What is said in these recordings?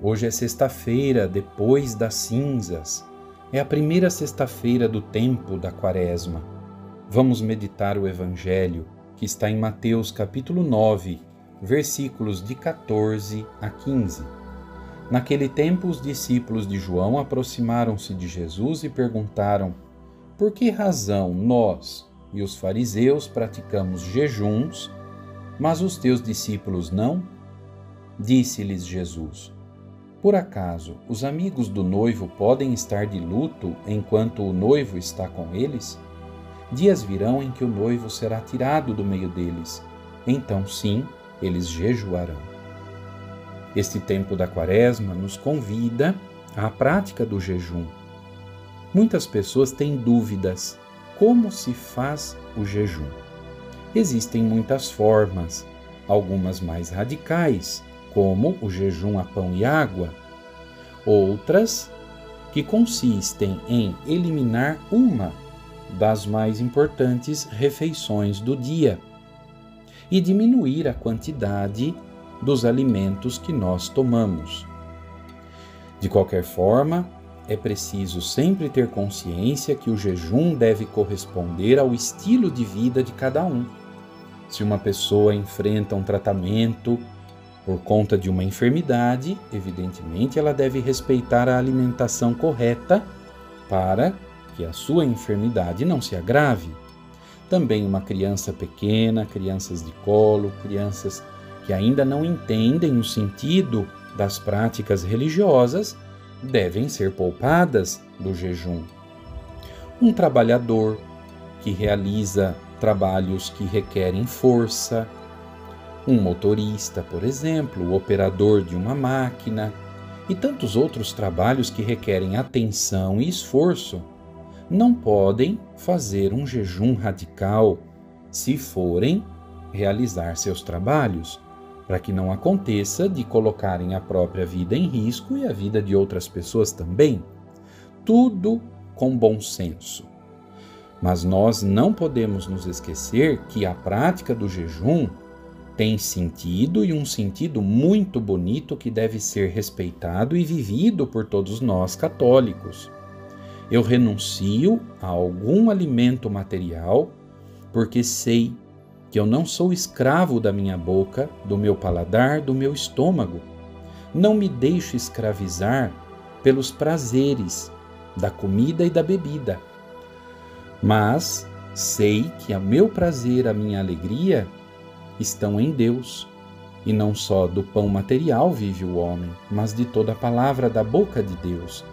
Hoje é sexta-feira, depois das cinzas. É a primeira sexta-feira do tempo da Quaresma. Vamos meditar o Evangelho que está em Mateus capítulo 9, versículos de 14 a 15. Naquele tempo, os discípulos de João aproximaram-se de Jesus e perguntaram: Por que razão nós e os fariseus praticamos jejuns, mas os teus discípulos não? Disse-lhes Jesus: por acaso, os amigos do noivo podem estar de luto enquanto o noivo está com eles? Dias virão em que o noivo será tirado do meio deles. Então, sim, eles jejuarão. Este tempo da Quaresma nos convida à prática do jejum. Muitas pessoas têm dúvidas: como se faz o jejum? Existem muitas formas, algumas mais radicais, como o jejum a pão e água, outras que consistem em eliminar uma das mais importantes refeições do dia e diminuir a quantidade dos alimentos que nós tomamos. De qualquer forma, é preciso sempre ter consciência que o jejum deve corresponder ao estilo de vida de cada um. Se uma pessoa enfrenta um tratamento por conta de uma enfermidade, evidentemente ela deve respeitar a alimentação correta para que a sua enfermidade não se agrave. Também uma criança pequena, crianças de colo, crianças que ainda não entendem o sentido das práticas religiosas, devem ser poupadas do jejum. Um trabalhador que realiza trabalhos que requerem força, um motorista, por exemplo, o operador de uma máquina e tantos outros trabalhos que requerem atenção e esforço, não podem fazer um jejum radical se forem realizar seus trabalhos, para que não aconteça de colocarem a própria vida em risco e a vida de outras pessoas também. Tudo com bom senso. Mas nós não podemos nos esquecer que a prática do jejum tem sentido e um sentido muito bonito que deve ser respeitado e vivido por todos nós católicos. Eu renuncio a algum alimento material porque sei que eu não sou escravo da minha boca, do meu paladar, do meu estômago. Não me deixo escravizar pelos prazeres da comida e da bebida. Mas sei que a meu prazer, a minha alegria estão em Deus. E não só do pão material vive o homem, mas de toda a palavra da boca de Deus.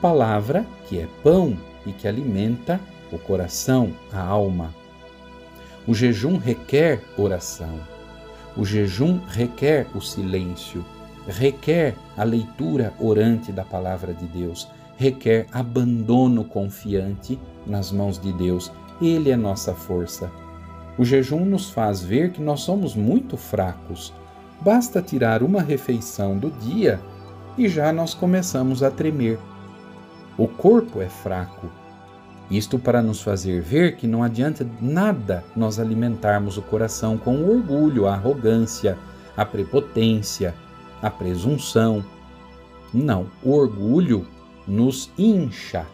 Palavra que é pão e que alimenta o coração, a alma. O jejum requer oração. O jejum requer o silêncio, requer a leitura orante da palavra de Deus, requer abandono confiante nas mãos de Deus. Ele é nossa força, o jejum nos faz ver que nós somos muito fracos. Basta tirar uma refeição do dia e já nós começamos a tremer. O corpo é fraco. Isto para nos fazer ver que não adianta nada nós alimentarmos o coração com o orgulho, a arrogância, a prepotência, a presunção. Não, o orgulho nos incha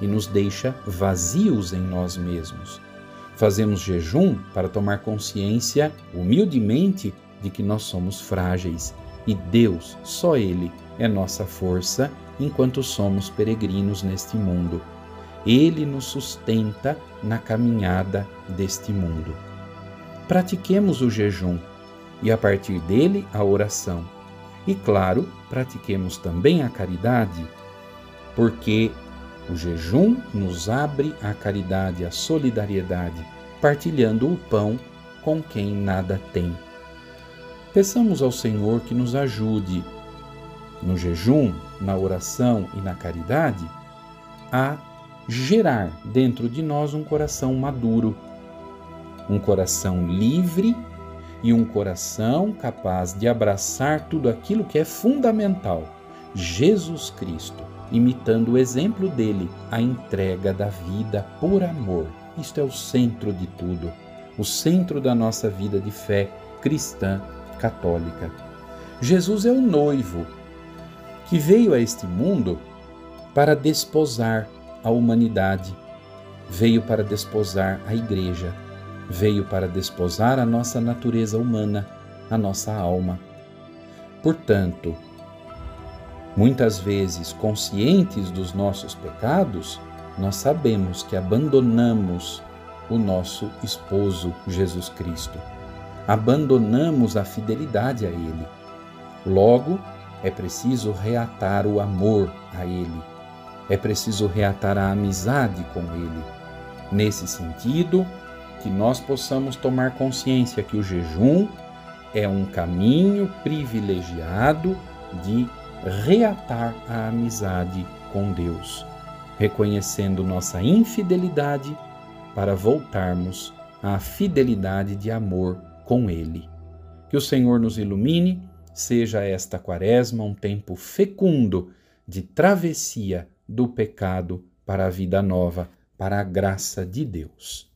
e nos deixa vazios em nós mesmos. Fazemos jejum para tomar consciência, humildemente, de que nós somos frágeis e Deus, só Ele, é nossa força enquanto somos peregrinos neste mundo. Ele nos sustenta na caminhada deste mundo. Pratiquemos o jejum e, a partir dele, a oração. E, claro, pratiquemos também a caridade, porque o jejum nos abre a caridade, a solidariedade, partilhando o pão com quem nada tem. Peçamos ao Senhor que nos ajude, no jejum, na oração e na caridade, a gerar dentro de nós um coração maduro, um coração livre e um coração capaz de abraçar tudo aquilo que é fundamental, Jesus Cristo imitando o exemplo dele, a entrega da vida por amor. Isto é o centro de tudo, o centro da nossa vida de fé cristã católica. Jesus é o noivo que veio a este mundo para desposar a humanidade, veio para desposar a igreja, veio para desposar a nossa natureza humana, a nossa alma. Portanto, muitas vezes conscientes dos nossos pecados, nós sabemos que abandonamos o nosso esposo Jesus Cristo. Abandonamos a fidelidade a Ele. Logo, é preciso reatar o amor a Ele. É preciso reatar a amizade com Ele. Nesse sentido, que nós possamos tomar consciência que o jejum é um caminho privilegiado de reatar a amizade com Deus, reconhecendo nossa infidelidade para voltarmos à fidelidade de amor com Ele. Que o Senhor nos ilumine, seja esta quaresma um tempo fecundo de travessia do pecado para a vida nova, para a graça de Deus.